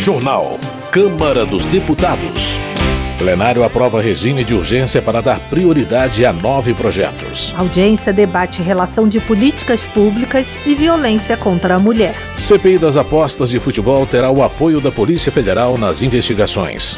Jornal. Câmara dos Deputados. Plenário aprova regime de urgência para dar prioridade a nove projetos. audiência debate relação de políticas públicas e violência contra a mulher. CPI das apostas de futebol terá o apoio da Polícia Federal nas investigações.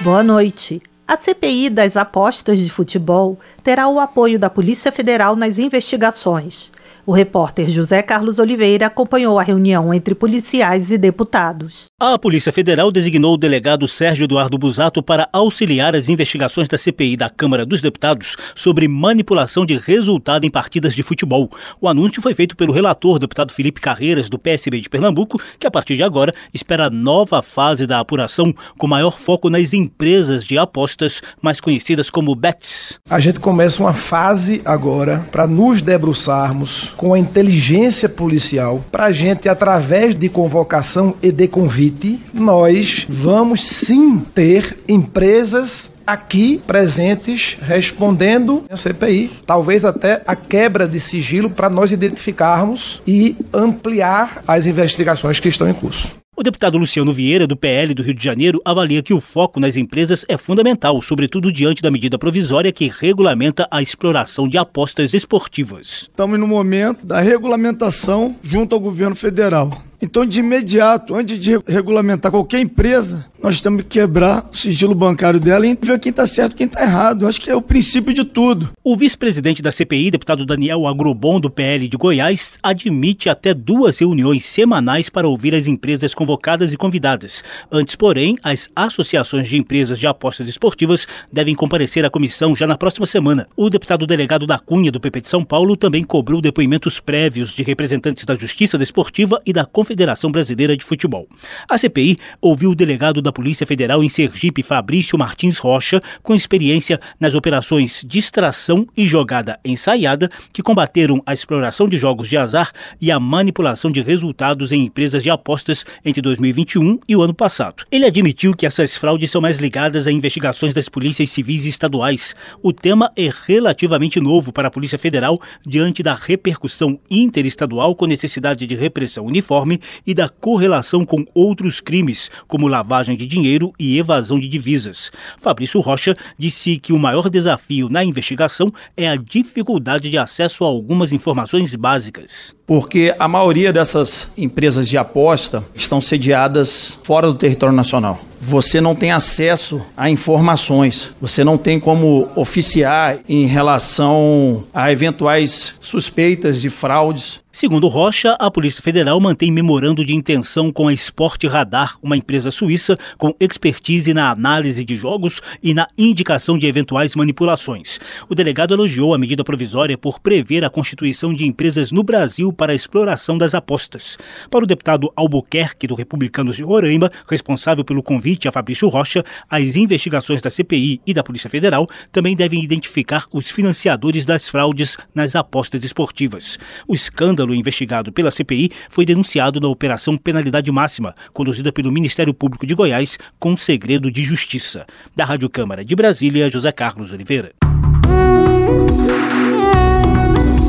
Boa noite. A CPI das apostas de futebol terá o apoio da Polícia Federal nas investigações. O repórter José Carlos Oliveira acompanhou a reunião entre policiais e deputados. A Polícia Federal designou o delegado Sérgio Eduardo Busato para auxiliar as investigações da CPI da Câmara dos Deputados sobre manipulação de resultado em partidas de futebol. O anúncio foi feito pelo relator, deputado Felipe Carreiras, do PSB de Pernambuco, que a partir de agora espera nova fase da apuração, com maior foco nas empresas de apostas, mais conhecidas como BETs. A gente começa uma fase agora para nos debruçarmos com a inteligência policial para a gente, através de convocação e de convite, nós vamos sim ter empresas aqui presentes respondendo a CPI, talvez até a quebra de sigilo para nós identificarmos e ampliar as investigações que estão em curso. O deputado Luciano Vieira, do PL do Rio de Janeiro, avalia que o foco nas empresas é fundamental, sobretudo diante da medida provisória que regulamenta a exploração de apostas esportivas. Estamos no momento da regulamentação junto ao governo federal. Então, de imediato, antes de regulamentar qualquer empresa, nós temos que quebrar o sigilo bancário dela e ver quem está certo e quem está errado. Acho que é o princípio de tudo. O vice-presidente da CPI, deputado Daniel Agrobon, do PL de Goiás, admite até duas reuniões semanais para ouvir as empresas convocadas e convidadas. Antes, porém, as associações de empresas de apostas esportivas devem comparecer à comissão já na próxima semana. O deputado delegado da Cunha, do PP de São Paulo, também cobrou depoimentos prévios de representantes da Justiça Desportiva e da Confederação Brasileira de Futebol. A CPI ouviu o delegado da Polícia Federal em Sergipe, Fabrício Martins Rocha, com experiência nas operações distração e jogada ensaiada, que combateram a exploração de jogos de azar e a manipulação de resultados em empresas de apostas entre 2021 e o ano passado. Ele admitiu que essas fraudes são mais ligadas a investigações das polícias civis e estaduais. O tema é relativamente novo para a Polícia Federal diante da repercussão interestadual com necessidade de repressão uniforme e da correlação com outros crimes, como lavagem de dinheiro e evasão de divisas. Fabrício Rocha disse que o maior desafio na investigação é a dificuldade de acesso a algumas informações básicas. Porque a maioria dessas empresas de aposta estão sediadas fora do território nacional você não tem acesso a informações, você não tem como oficiar em relação a eventuais suspeitas de fraudes. Segundo Rocha, a Polícia Federal mantém memorando de intenção com a Sport Radar, uma empresa suíça com expertise na análise de jogos e na indicação de eventuais manipulações. O delegado elogiou a medida provisória por prever a constituição de empresas no Brasil para a exploração das apostas. Para o deputado Albuquerque, do Republicanos de Roraima, responsável pelo convite a Fabrício Rocha, as investigações da CPI e da Polícia Federal também devem identificar os financiadores das fraudes nas apostas esportivas. O escândalo investigado pela CPI foi denunciado na Operação Penalidade Máxima, conduzida pelo Ministério Público de Goiás com segredo de justiça. Da Rádio Câmara de Brasília, José Carlos Oliveira.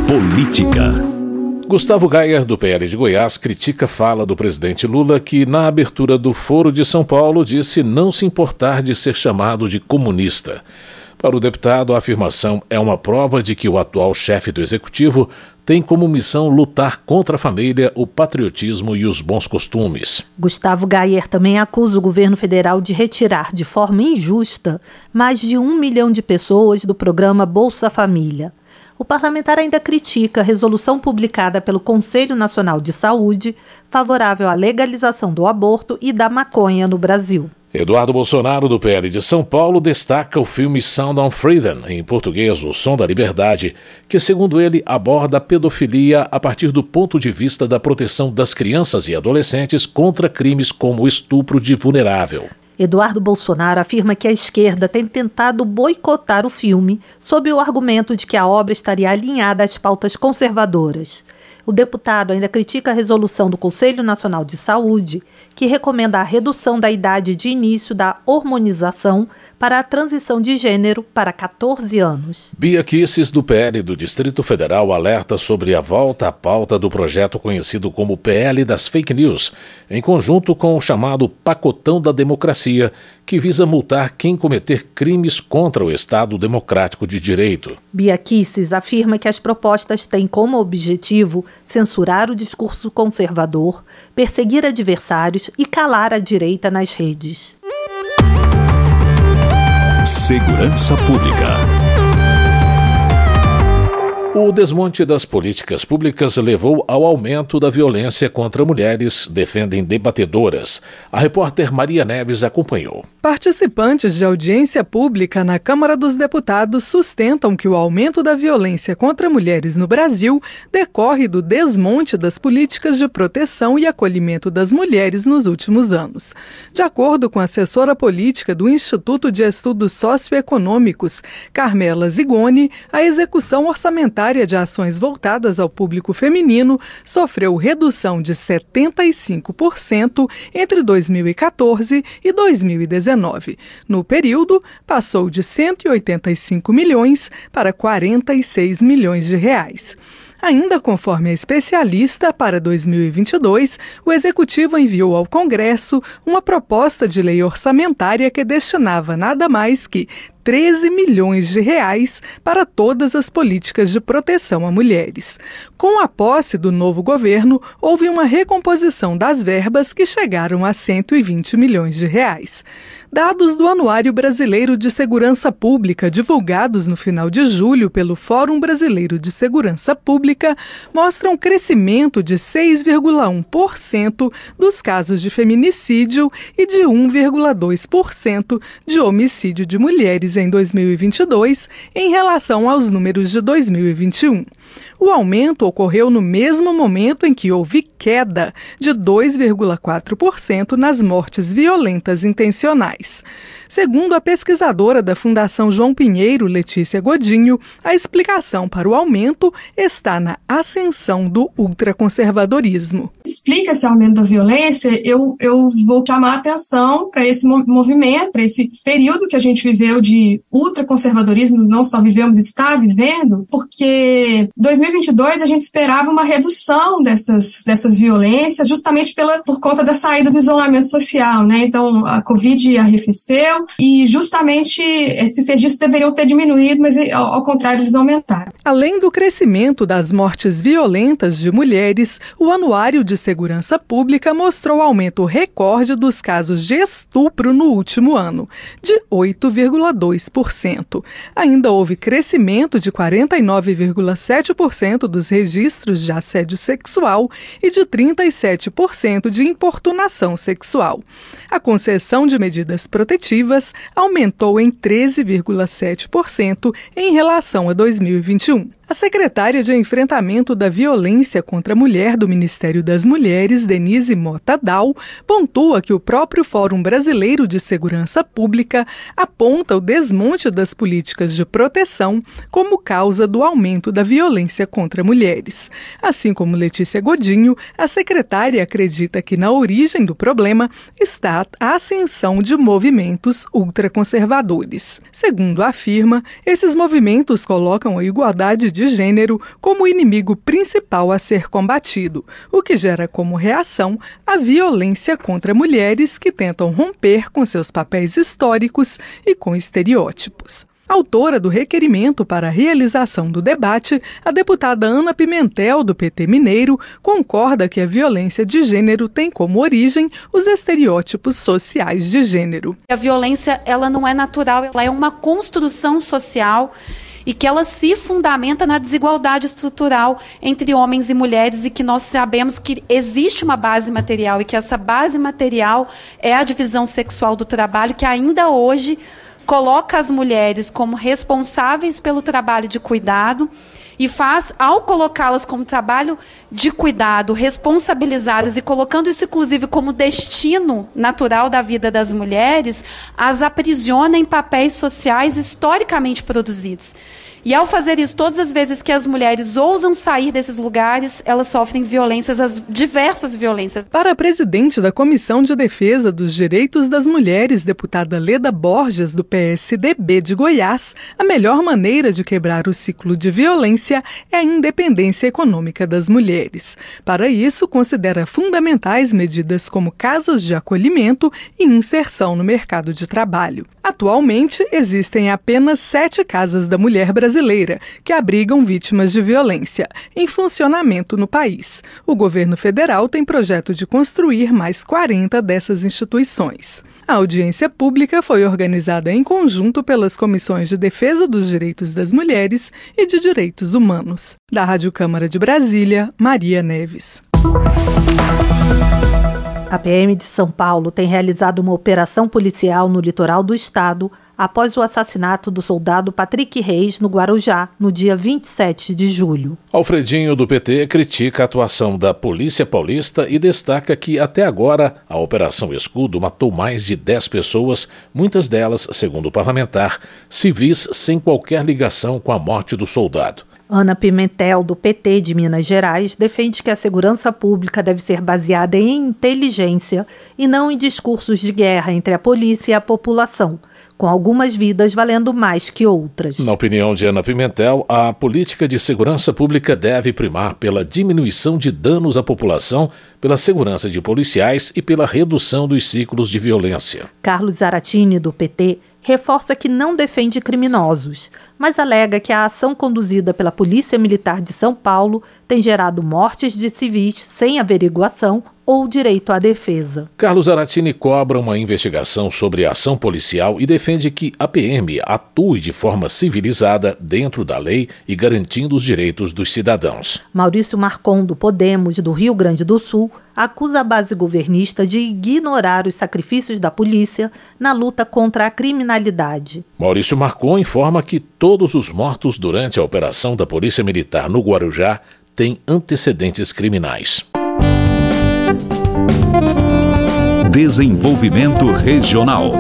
Política. Gustavo Gayer, do PL de Goiás, critica fala do presidente Lula que, na abertura do Foro de São Paulo, disse não se importar de ser chamado de comunista. Para o deputado, a afirmação é uma prova de que o atual chefe do executivo tem como missão lutar contra a família, o patriotismo e os bons costumes. Gustavo Gayer também acusa o governo federal de retirar de forma injusta mais de um milhão de pessoas do programa Bolsa Família. O parlamentar ainda critica a resolução publicada pelo Conselho Nacional de Saúde favorável à legalização do aborto e da maconha no Brasil. Eduardo Bolsonaro, do PL de São Paulo, destaca o filme Sound of Freedom, em português, O Som da Liberdade, que, segundo ele, aborda a pedofilia a partir do ponto de vista da proteção das crianças e adolescentes contra crimes como o estupro de vulnerável. Eduardo Bolsonaro afirma que a esquerda tem tentado boicotar o filme sob o argumento de que a obra estaria alinhada às pautas conservadoras. O deputado ainda critica a resolução do Conselho Nacional de Saúde, que recomenda a redução da idade de início da hormonização para a transição de gênero para 14 anos. Bia Kisses, do PL do Distrito Federal, alerta sobre a volta à pauta do projeto conhecido como PL das Fake News, em conjunto com o chamado Pacotão da Democracia, que visa multar quem cometer crimes contra o Estado Democrático de Direito. Bia Kisses afirma que as propostas têm como objetivo censurar o discurso conservador, perseguir adversários e calar a direita nas redes. Segurança Pública. O desmonte das políticas públicas levou ao aumento da violência contra mulheres, defendem debatedoras. A repórter Maria Neves acompanhou. Participantes de audiência pública na Câmara dos Deputados sustentam que o aumento da violência contra mulheres no Brasil decorre do desmonte das políticas de proteção e acolhimento das mulheres nos últimos anos. De acordo com a assessora política do Instituto de Estudos Socioeconômicos, Carmela Zigoni, a execução orçamentária área de ações voltadas ao público feminino sofreu redução de 75% entre 2014 e 2019. No período, passou de 185 milhões para 46 milhões de reais. Ainda conforme a especialista, para 2022, o Executivo enviou ao Congresso uma proposta de lei orçamentária que destinava nada mais que 13 milhões de reais para todas as políticas de proteção a mulheres. Com a posse do novo governo, houve uma recomposição das verbas que chegaram a 120 milhões de reais. Dados do Anuário Brasileiro de Segurança Pública, divulgados no final de julho pelo Fórum Brasileiro de Segurança Pública, mostram crescimento de 6,1% dos casos de feminicídio e de 1,2% de homicídio de mulheres em 2022 em relação aos números de 2021. O aumento ocorreu no mesmo momento em que houve queda de 2,4% nas mortes violentas intencionais. Segundo a pesquisadora da Fundação João Pinheiro, Letícia Godinho, a explicação para o aumento está na ascensão do ultraconservadorismo. Explica esse aumento da violência, eu, eu vou chamar a atenção para esse movimento, para esse período que a gente viveu de ultraconservadorismo, não só vivemos, está vivendo, porque 2022 a gente esperava uma redução dessas, dessas violências, justamente pela, por conta da saída do isolamento social, né? Então, a Covid arrefeceu e justamente esses registros deveriam ter diminuído, mas ao, ao contrário, eles aumentaram. Além do crescimento das mortes violentas de mulheres, o Anuário de Segurança Pública mostrou aumento recorde dos casos de estupro no último ano, de 8,2%. Ainda houve crescimento de 49,7% dos registros de assédio sexual e de 37% de importunação sexual. A concessão de medidas protetivas aumentou em 13,7% em relação a 2021. A secretária de Enfrentamento da Violência contra a Mulher do Ministério das Mulheres, Denise Mota Dal, pontua que o próprio Fórum Brasileiro de Segurança Pública aponta o desmonte das políticas de proteção como causa do aumento da violência contra mulheres. Assim como Letícia Godinho, a secretária acredita que na origem do problema está a ascensão de movimentos ultraconservadores. Segundo afirma, esses movimentos colocam a igualdade de gênero como o inimigo principal a ser combatido, o que gera como reação a violência contra mulheres que tentam romper com seus papéis históricos e com estereótipos. Autora do requerimento para a realização do debate, a deputada Ana Pimentel, do PT Mineiro, concorda que a violência de gênero tem como origem os estereótipos sociais de gênero. A violência ela não é natural, ela é uma construção social e que ela se fundamenta na desigualdade estrutural entre homens e mulheres e que nós sabemos que existe uma base material e que essa base material é a divisão sexual do trabalho que ainda hoje coloca as mulheres como responsáveis pelo trabalho de cuidado e faz, ao colocá-las como trabalho de cuidado, responsabilizadas e colocando isso, inclusive, como destino natural da vida das mulheres, as aprisiona em papéis sociais historicamente produzidos. E ao fazer isso, todas as vezes que as mulheres ousam sair desses lugares, elas sofrem violências, as diversas violências. Para a presidente da Comissão de Defesa dos Direitos das Mulheres, deputada Leda Borges, do PSDB de Goiás, a melhor maneira de quebrar o ciclo de violência é a independência econômica das mulheres. Para isso, considera fundamentais medidas como casas de acolhimento e inserção no mercado de trabalho. Atualmente, existem apenas sete casas da mulher brasileira que abrigam vítimas de violência, em funcionamento no país. O governo federal tem projeto de construir mais 40 dessas instituições. A audiência pública foi organizada em conjunto pelas comissões de Defesa dos Direitos das Mulheres e de Direitos Humanos. Da Rádio Câmara de Brasília, Maria Neves. A PM de São Paulo tem realizado uma operação policial no litoral do estado após o assassinato do soldado Patrick Reis no Guarujá, no dia 27 de julho. Alfredinho do PT critica a atuação da Polícia Paulista e destaca que até agora a Operação Escudo matou mais de 10 pessoas, muitas delas, segundo o parlamentar, civis sem qualquer ligação com a morte do soldado. Ana Pimentel, do PT de Minas Gerais, defende que a segurança pública deve ser baseada em inteligência e não em discursos de guerra entre a polícia e a população, com algumas vidas valendo mais que outras. Na opinião de Ana Pimentel, a política de segurança pública deve primar pela diminuição de danos à população, pela segurança de policiais e pela redução dos ciclos de violência. Carlos Zaratini, do PT, reforça que não defende criminosos, mas alega que a ação conduzida pela Polícia Militar de São Paulo tem gerado mortes de civis sem averiguação ou direito à defesa. Carlos Aratini cobra uma investigação sobre a ação policial e defende que a PM atue de forma civilizada dentro da lei e garantindo os direitos dos cidadãos. Maurício Marcon, do Podemos, do Rio Grande do Sul, acusa a base governista de ignorar os sacrifícios da polícia na luta contra a criminalidade. Maurício Marcon informa que todos os mortos durante a operação da Polícia Militar no Guarujá têm antecedentes criminais. Desenvolvimento Regional.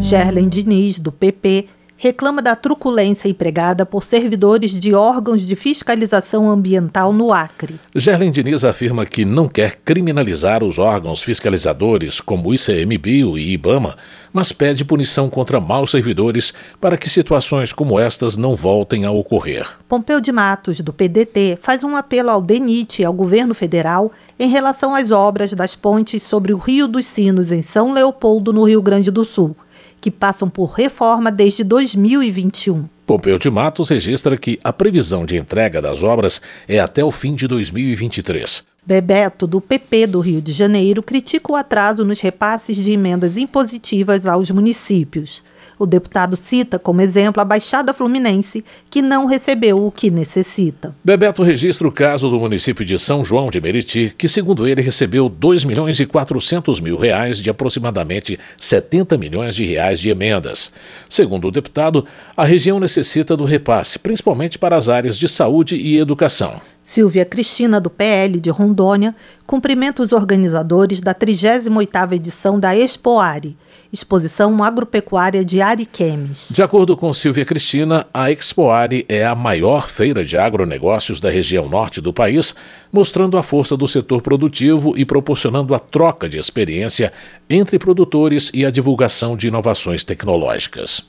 Gerlen Diniz, do PP, reclama da truculência empregada por servidores de órgãos de fiscalização ambiental no Acre. Gerlen Diniz afirma que não quer criminalizar os órgãos fiscalizadores como o ICMBio e IBAMA, mas pede punição contra maus servidores para que situações como estas não voltem a ocorrer. Pompeu de Matos, do PDT, faz um apelo ao DENIT e ao governo federal em relação às obras das pontes sobre o Rio dos Sinos em São Leopoldo, no Rio Grande do Sul que passam por reforma desde 2021. Pompeu de Matos registra que a previsão de entrega das obras é até o fim de 2023. Bebeto, do PP do Rio de Janeiro, critica o atraso nos repasses de emendas impositivas aos municípios. O deputado cita como exemplo a Baixada Fluminense, que não recebeu o que necessita. Bebeto registra o caso do município de São João de Meriti, que, segundo ele, recebeu 2 milhões e 400 mil reais de aproximadamente 70 milhões de reais de emendas. Segundo o deputado, a região necessita do repasse, principalmente para as áreas de saúde e educação. Silvia Cristina, do PL de Rondônia, cumprimenta os organizadores da 38ª edição da Expoare, Exposição Agropecuária de Ariquemes. De acordo com Silvia Cristina, a Expoare é a maior feira de agronegócios da região norte do país, mostrando a força do setor produtivo e proporcionando a troca de experiência entre produtores e a divulgação de inovações tecnológicas.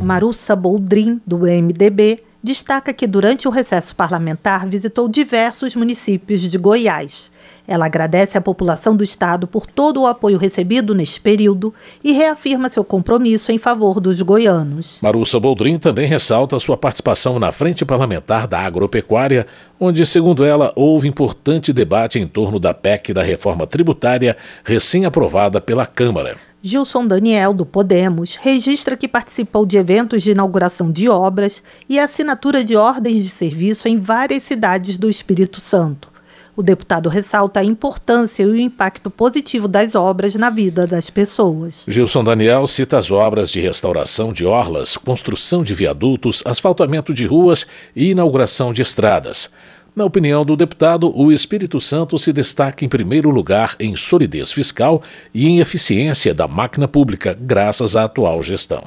Marussa Boldrin, do MDB, destaca que durante o recesso parlamentar visitou diversos municípios de Goiás. Ela agradece à população do estado por todo o apoio recebido neste período e reafirma seu compromisso em favor dos goianos. Marussa Boldrin também ressalta sua participação na Frente Parlamentar da Agropecuária, onde, segundo ela, houve importante debate em torno da PEC da reforma tributária recém-aprovada pela Câmara. Gilson Daniel, do Podemos, registra que participou de eventos de inauguração de obras e assinatura de ordens de serviço em várias cidades do Espírito Santo. O deputado ressalta a importância e o impacto positivo das obras na vida das pessoas. Gilson Daniel cita as obras de restauração de orlas, construção de viadutos, asfaltamento de ruas e inauguração de estradas. Na opinião do deputado, o Espírito Santo se destaca em primeiro lugar em solidez fiscal e em eficiência da máquina pública, graças à atual gestão.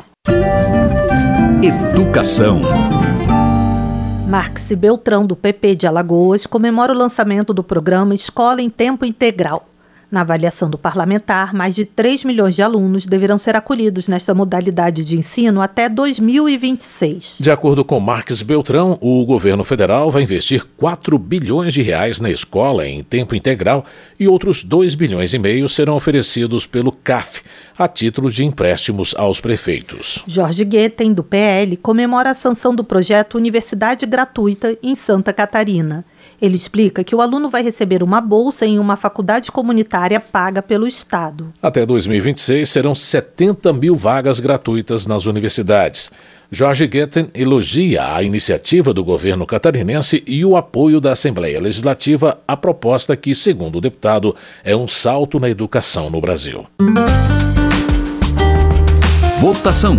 Educação. Marx Beltrão, do PP de Alagoas, comemora o lançamento do programa Escola em Tempo Integral. Na avaliação do parlamentar, mais de 3 milhões de alunos deverão ser acolhidos nesta modalidade de ensino até 2026. De acordo com Marques Beltrão, o governo federal vai investir 4 bilhões de reais na escola em tempo integral e outros 2 bilhões e meio serão oferecidos pelo CAF, a título de empréstimos aos prefeitos. Jorge Guetem, do PL, comemora a sanção do projeto Universidade Gratuita em Santa Catarina. Ele explica que o aluno vai receber uma bolsa em uma faculdade comunitária paga pelo Estado. Até 2026 serão 70 mil vagas gratuitas nas universidades. Jorge Guetten elogia a iniciativa do governo catarinense e o apoio da Assembleia Legislativa à proposta que, segundo o deputado, é um salto na educação no Brasil. Votação.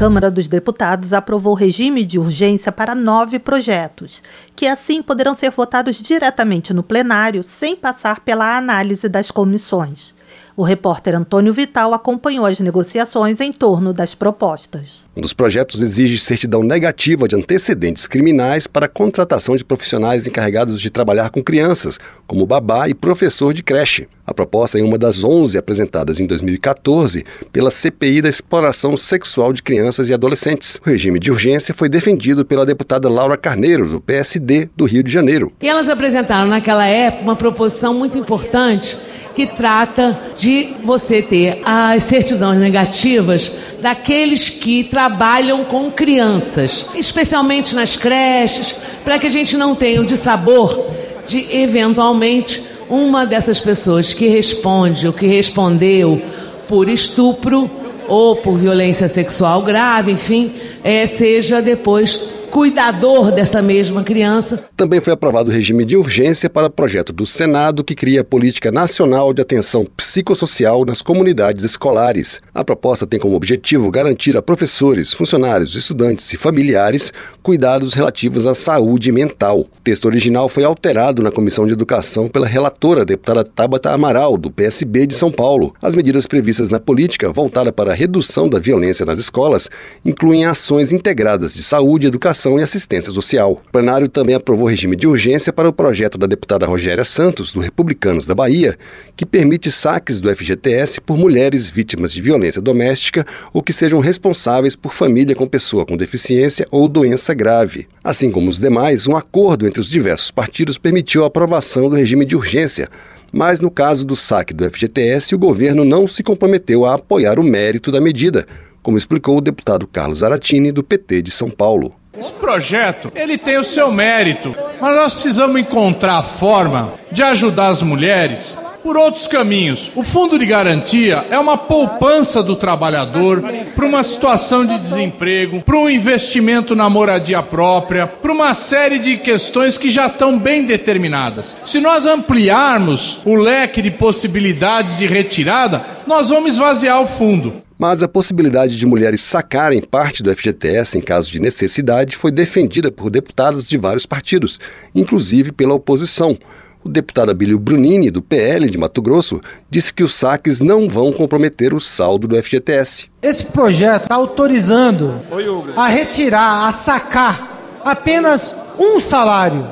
Câmara dos Deputados aprovou regime de urgência para nove projetos, que assim poderão ser votados diretamente no plenário sem passar pela análise das comissões. O repórter Antônio Vital acompanhou as negociações em torno das propostas. Um dos projetos exige certidão negativa de antecedentes criminais para a contratação de profissionais encarregados de trabalhar com crianças, como babá e professor de creche. A proposta é uma das 11 apresentadas em 2014 pela CPI da exploração sexual de crianças e adolescentes. O regime de urgência foi defendido pela deputada Laura Carneiro, do PSD do Rio de Janeiro. E elas apresentaram naquela época uma proposição muito importante que trata de você ter as certidões negativas daqueles que trabalham com crianças, especialmente nas creches, para que a gente não tenha o dissabor de eventualmente uma dessas pessoas que responde ou que respondeu por estupro ou por violência sexual grave, enfim, é, seja depois cuidador dessa mesma criança. Também foi aprovado o regime de urgência para projeto do Senado que cria a Política Nacional de Atenção Psicossocial nas Comunidades Escolares. A proposta tem como objetivo garantir a professores, funcionários, estudantes e familiares cuidados relativos à saúde mental. O texto original foi alterado na Comissão de Educação pela relatora, deputada Tabata Amaral, do PSB de São Paulo. As medidas previstas na política voltada para a redução da violência nas escolas incluem ações integradas de saúde, educação Educação e Assistência Social. O plenário também aprovou regime de urgência para o projeto da deputada Rogéria Santos, do Republicanos da Bahia, que permite saques do FGTS por mulheres vítimas de violência doméstica ou que sejam responsáveis por família com pessoa com deficiência ou doença grave. Assim como os demais, um acordo entre os diversos partidos permitiu a aprovação do regime de urgência, mas no caso do saque do FGTS, o governo não se comprometeu a apoiar o mérito da medida, como explicou o deputado Carlos Aratini, do PT de São Paulo. Esse projeto, ele tem o seu mérito, mas nós precisamos encontrar a forma de ajudar as mulheres por outros caminhos. O fundo de garantia é uma poupança do trabalhador para uma situação de desemprego, para um investimento na moradia própria, para uma série de questões que já estão bem determinadas. Se nós ampliarmos o leque de possibilidades de retirada, nós vamos esvaziar o fundo mas a possibilidade de mulheres sacarem parte do FGTS em caso de necessidade foi defendida por deputados de vários partidos, inclusive pela oposição. O deputado Abílio Brunini, do PL de Mato Grosso, disse que os saques não vão comprometer o saldo do FGTS. Esse projeto está autorizando a retirar, a sacar apenas um salário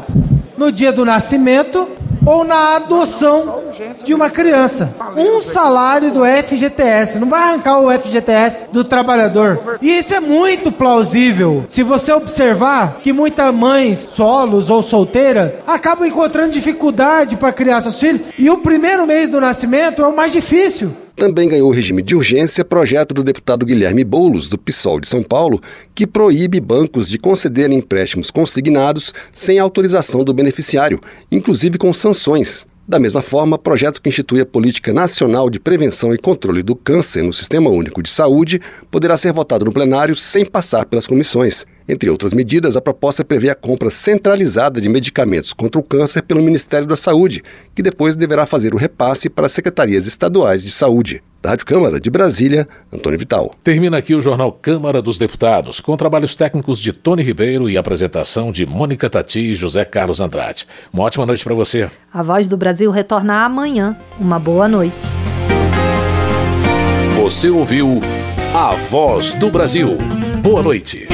no dia do nascimento ou na adoção de uma criança. Um salário do FGTS. Não vai arrancar o FGTS do trabalhador. E isso é muito plausível. Se você observar que muitas mães solos ou solteiras acabam encontrando dificuldade para criar seus filhos e o primeiro mês do nascimento é o mais difícil. Também ganhou regime de urgência projeto do deputado Guilherme Boulos, do PSOL de São Paulo, que proíbe bancos de concederem empréstimos consignados sem autorização do beneficiário, inclusive com sanções. Da mesma forma, projeto que institui a Política Nacional de Prevenção e Controle do Câncer no Sistema Único de Saúde poderá ser votado no plenário sem passar pelas comissões. Entre outras medidas, a proposta prevê a compra centralizada de medicamentos contra o câncer pelo Ministério da Saúde, que depois deverá fazer o repasse para as secretarias estaduais de saúde. Da Rádio Câmara de Brasília, Antônio Vital. Termina aqui o Jornal Câmara dos Deputados, com trabalhos técnicos de Tony Ribeiro e apresentação de Mônica Tati e José Carlos Andrade. Uma ótima noite para você. A Voz do Brasil retorna amanhã. Uma boa noite. Você ouviu A Voz do Brasil. Boa noite.